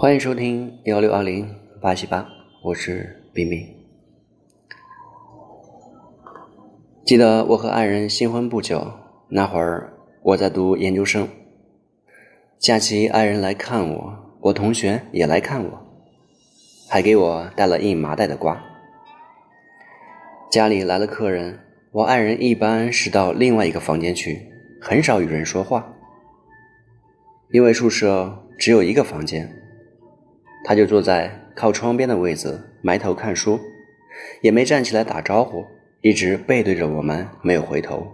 欢迎收听幺六二零八七八，我是冰冰。记得我和爱人新婚不久，那会儿我在读研究生。假期爱人来看我，我同学也来看我，还给我带了一麻袋的瓜。家里来了客人，我爱人一般是到另外一个房间去，很少与人说话。因为宿舍只有一个房间，他就坐在靠窗边的位子，埋头看书，也没站起来打招呼，一直背对着我们，没有回头。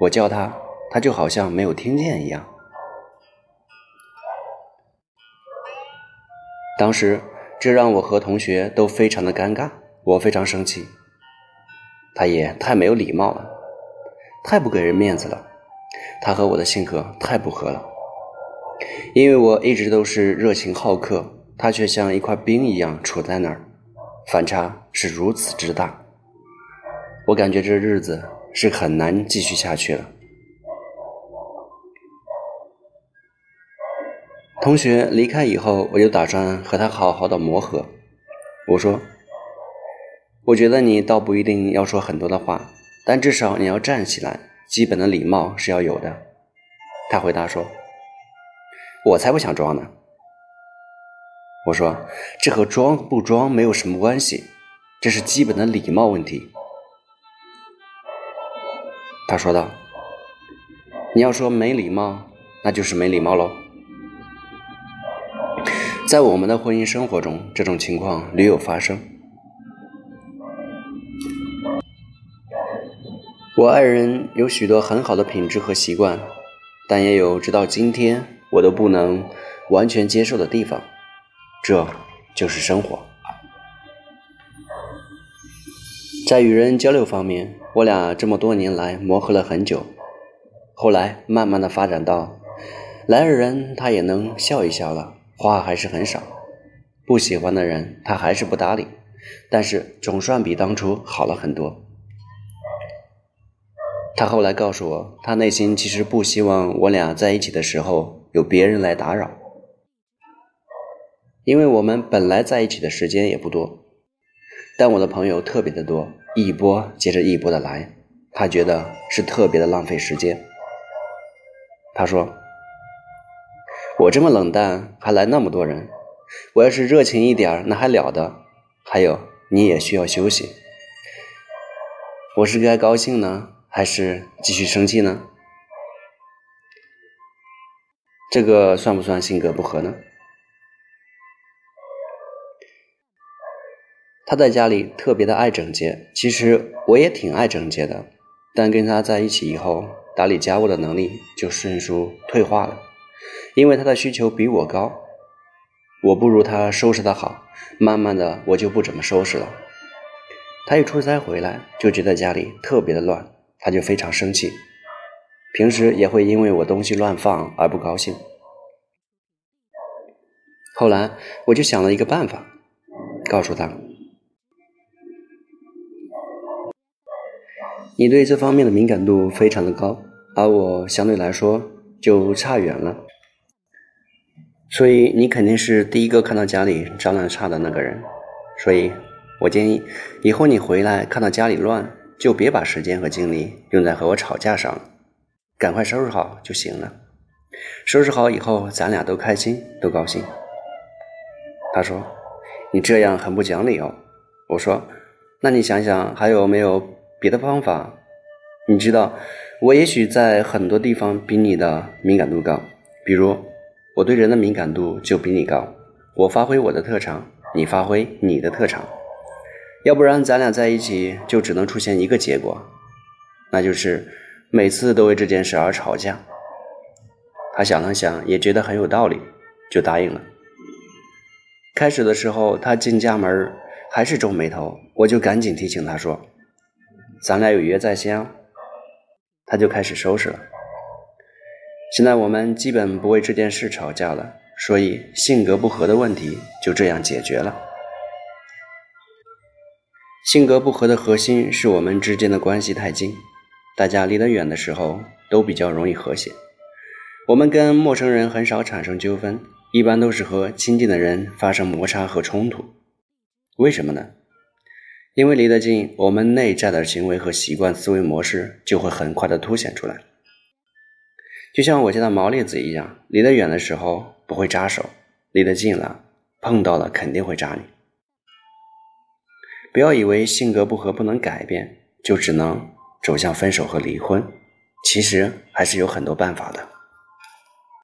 我叫他，他就好像没有听见一样。当时这让我和同学都非常的尴尬，我非常生气。他也太没有礼貌了，太不给人面子了，他和我的性格太不合了。因为我一直都是热情好客，他却像一块冰一样杵在那儿，反差是如此之大，我感觉这日子是很难继续下去了。同学离开以后，我就打算和他好好的磨合。我说：“我觉得你倒不一定要说很多的话，但至少你要站起来，基本的礼貌是要有的。”他回答说。我才不想装呢！我说，这和装不装没有什么关系，这是基本的礼貌问题。他说道：“你要说没礼貌，那就是没礼貌喽。”在我们的婚姻生活中，这种情况屡有发生。我爱人有许多很好的品质和习惯，但也有直到今天。我都不能完全接受的地方，这就是生活。在与人交流方面，我俩这么多年来磨合了很久，后来慢慢的发展到，来的人他也能笑一笑了，话还是很少，不喜欢的人他还是不搭理，但是总算比当初好了很多。他后来告诉我，他内心其实不希望我俩在一起的时候。有别人来打扰，因为我们本来在一起的时间也不多，但我的朋友特别的多，一波接着一波的来，他觉得是特别的浪费时间。他说：“我这么冷淡，还来那么多人，我要是热情一点那还了得？还有，你也需要休息。我是该高兴呢，还是继续生气呢？”这个算不算性格不合呢？他在家里特别的爱整洁，其实我也挺爱整洁的，但跟他在一起以后，打理家务的能力就迅速退化了，因为他的需求比我高，我不如他收拾的好，慢慢的我就不怎么收拾了。他一出差回来，就觉得家里特别的乱，他就非常生气。平时也会因为我东西乱放而不高兴。后来我就想了一个办法，告诉他：“你对这方面的敏感度非常的高，而我相对来说就差远了，所以你肯定是第一个看到家里脏乱差的那个人。所以我建议以后你回来看到家里乱，就别把时间和精力用在和我吵架上了。”赶快收拾好就行了。收拾好以后，咱俩都开心，都高兴。他说：“你这样很不讲理哦。”我说：“那你想想，还有没有别的方法？你知道，我也许在很多地方比你的敏感度高，比如我对人的敏感度就比你高。我发挥我的特长，你发挥你的特长，要不然咱俩在一起就只能出现一个结果，那就是。”每次都为这件事而吵架，他想了想，也觉得很有道理，就答应了。开始的时候，他进家门还是皱眉头，我就赶紧提醒他说：“咱俩有约在先哦。”他就开始收拾了。现在我们基本不为这件事吵架了，所以性格不合的问题就这样解决了。性格不合的核心是我们之间的关系太近。大家离得远的时候都比较容易和谐。我们跟陌生人很少产生纠纷，一般都是和亲近的人发生摩擦和冲突。为什么呢？因为离得近，我们内在的行为和习惯、思维模式就会很快的凸显出来。就像我家的毛栗子一样，离得远的时候不会扎手，离得近了，碰到了肯定会扎你。不要以为性格不合不能改变，就只能走向分手和离婚，其实还是有很多办法的。